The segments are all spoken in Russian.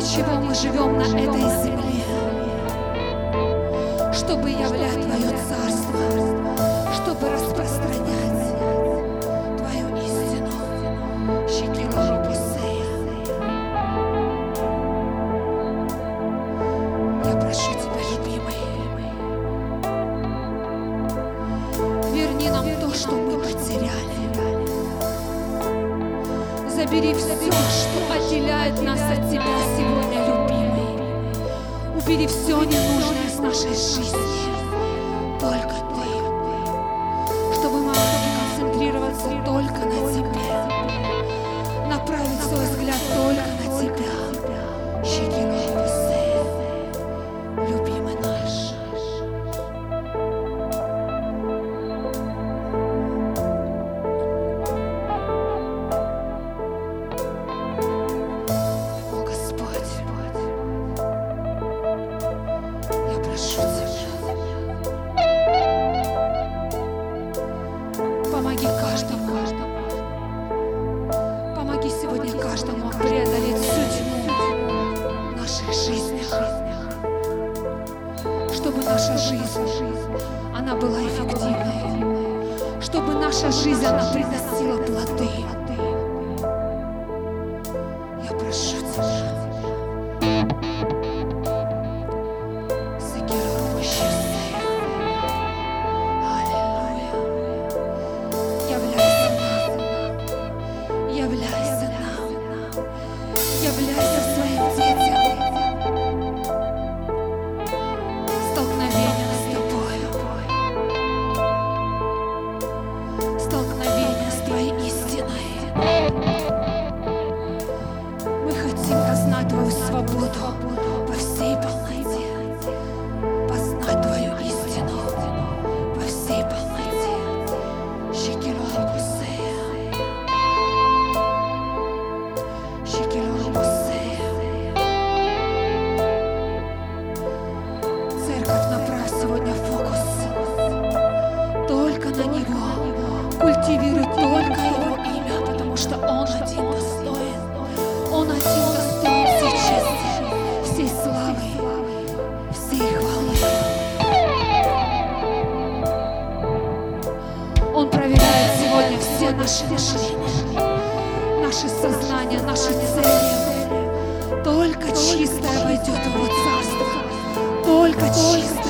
ради чего мы живем на этой земле, чтобы являть Твое Царство, чтобы распространять. за Него. Культивируй только Его имя, потому что Он один достоин. Он один достоин всей чести, всей славы, всей хвалы. Он проверяет сегодня все наши решения, наши сознания, наши цели. Только чистое войдет в Его Царство. Только чистое.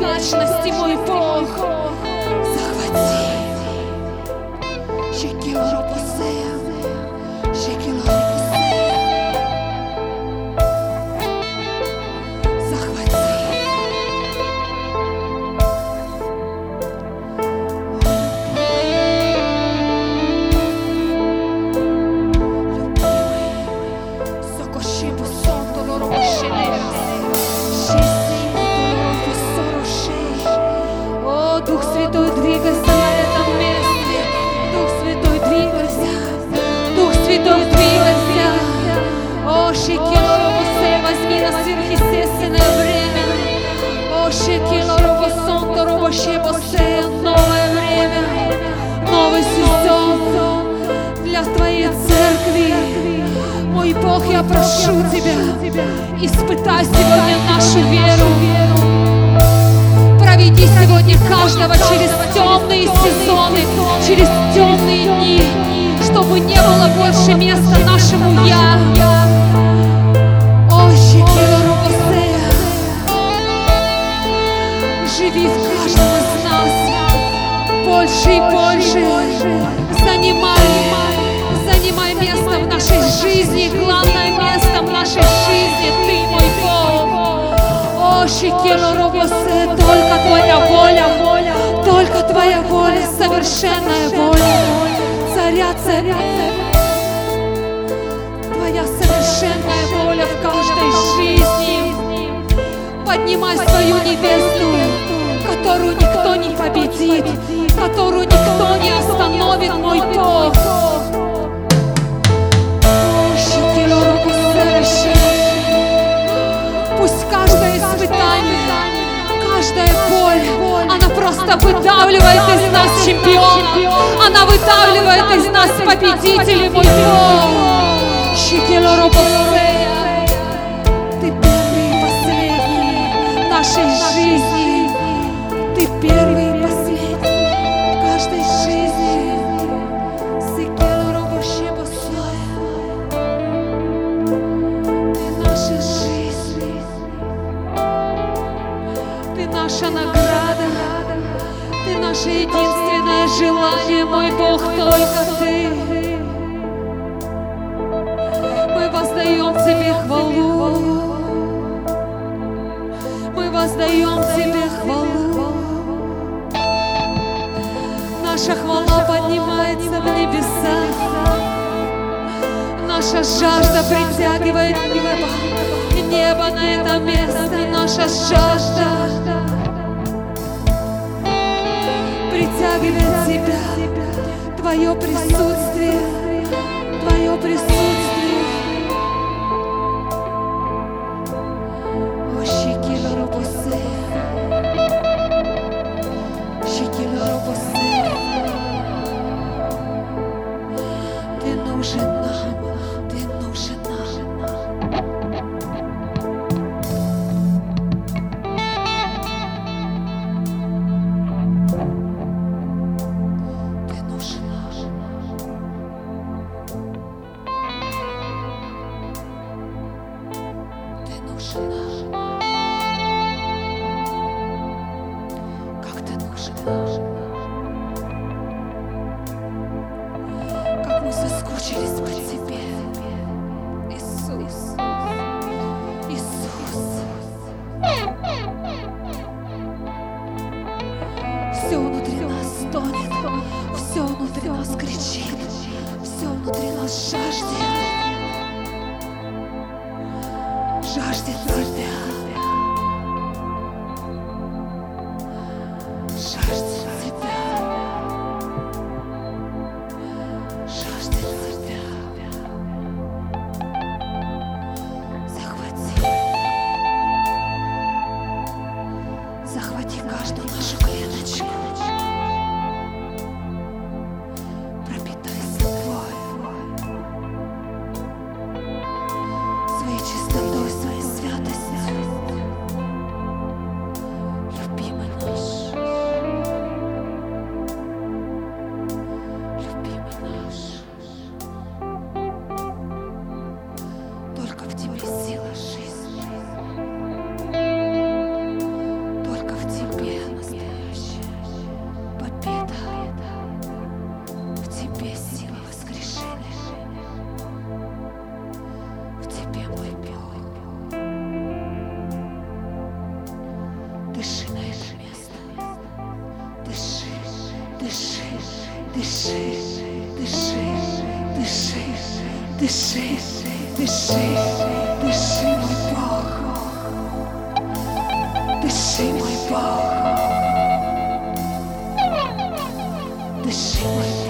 Вечности, мой новое время, новый сезон для Твоей церкви. Мой Бог, я прошу Тебя, испытай сегодня нашу веру. Проведи сегодня каждого через темные сезоны, через темные дни, чтобы не было больше места нашему «я». О, Шекило живи в каждом из нас больше и больше. Занимай, занимай место в нашей жизни, главное место в нашей жизни, Ты мой Бог. О, Шекило Робосе, только Твоя воля, воля, только Твоя воля, совершенная воля, царя, царя, Твоя совершенная воля в каждой жизни. Поднимай свою невесту, которую никто не победит, которую никто не остановит, мой Робосе, Пусть каждое испытание, каждая боль, она просто выдавливает из нас чемпиона, она выдавливает из нас победителей, мой Бог. Шекело Робосея, Ты первый Дыши, мой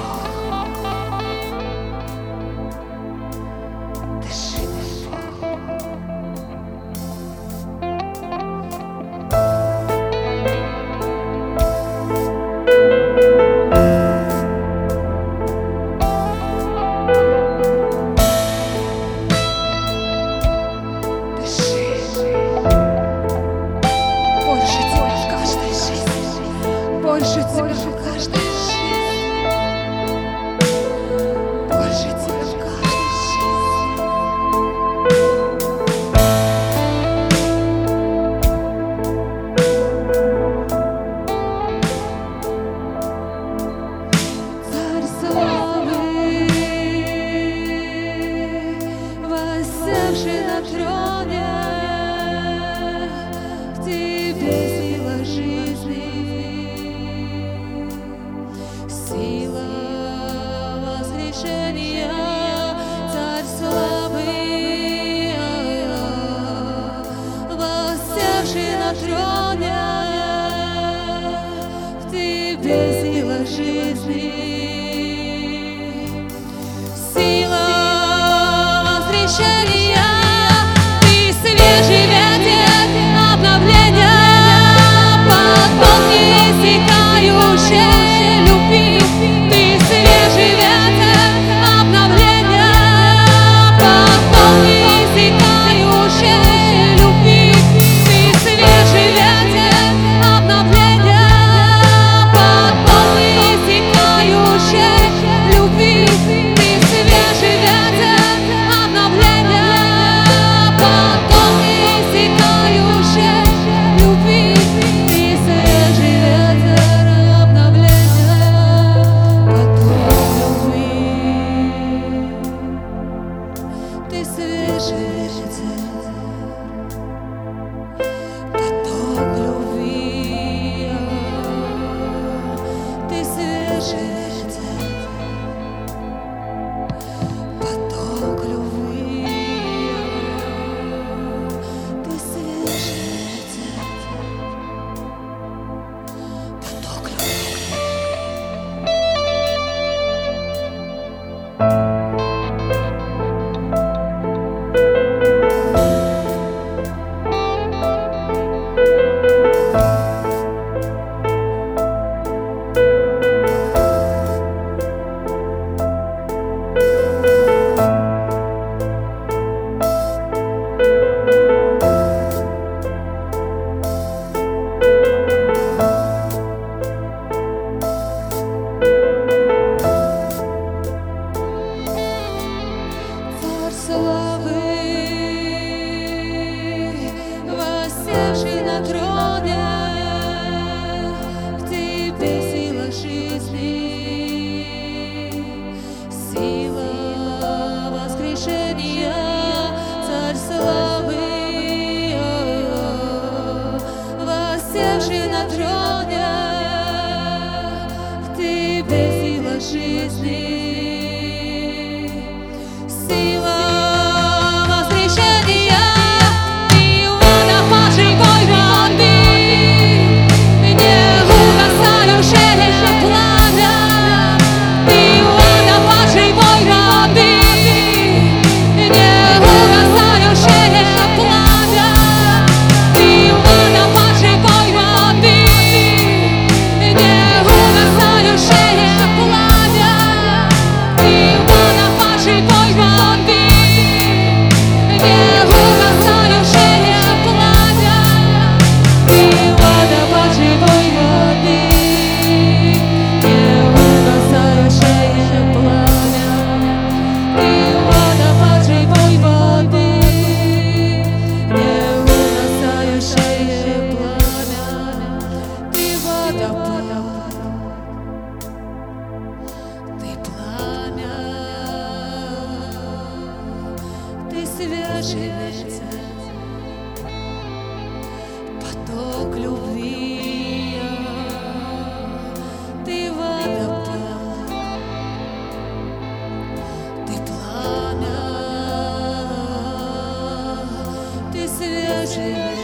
Christmas.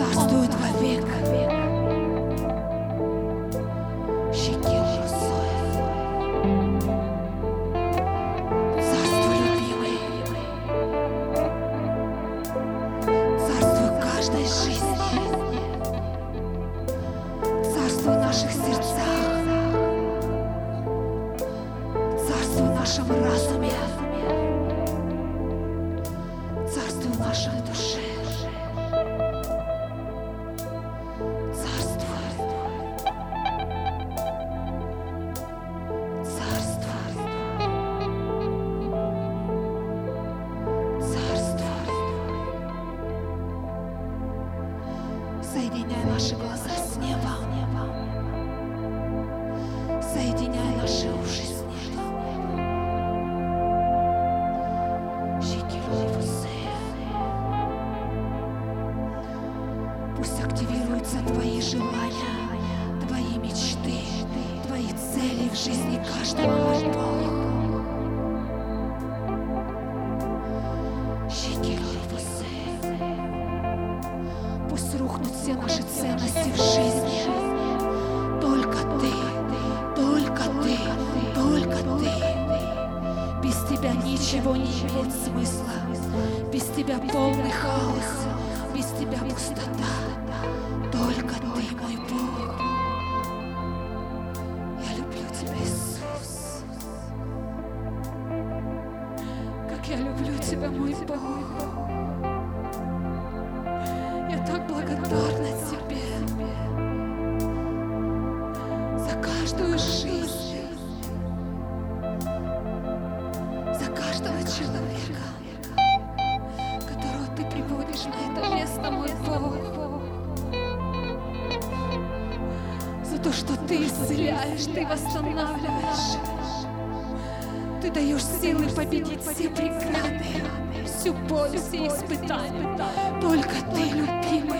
царствует вовек. век. соединяй наши уши с. Пусть активируются твои желания, твои мечты, твои цели в жизни каждого наш Пусть рухнут все наши ценности в жизни. ничего не имеет смысла. Без тебя полный хаос, без тебя пустота. Только ты мой Бог. Я люблю тебя, Иисус. Как я люблю тебя, мой Бог. Я так благодарна тебе. То, что Ты исцеляешь, Ты восстанавливаешь. Ты даешь силы победить все преграды, всю боль, все испытания. Только Ты, любимый.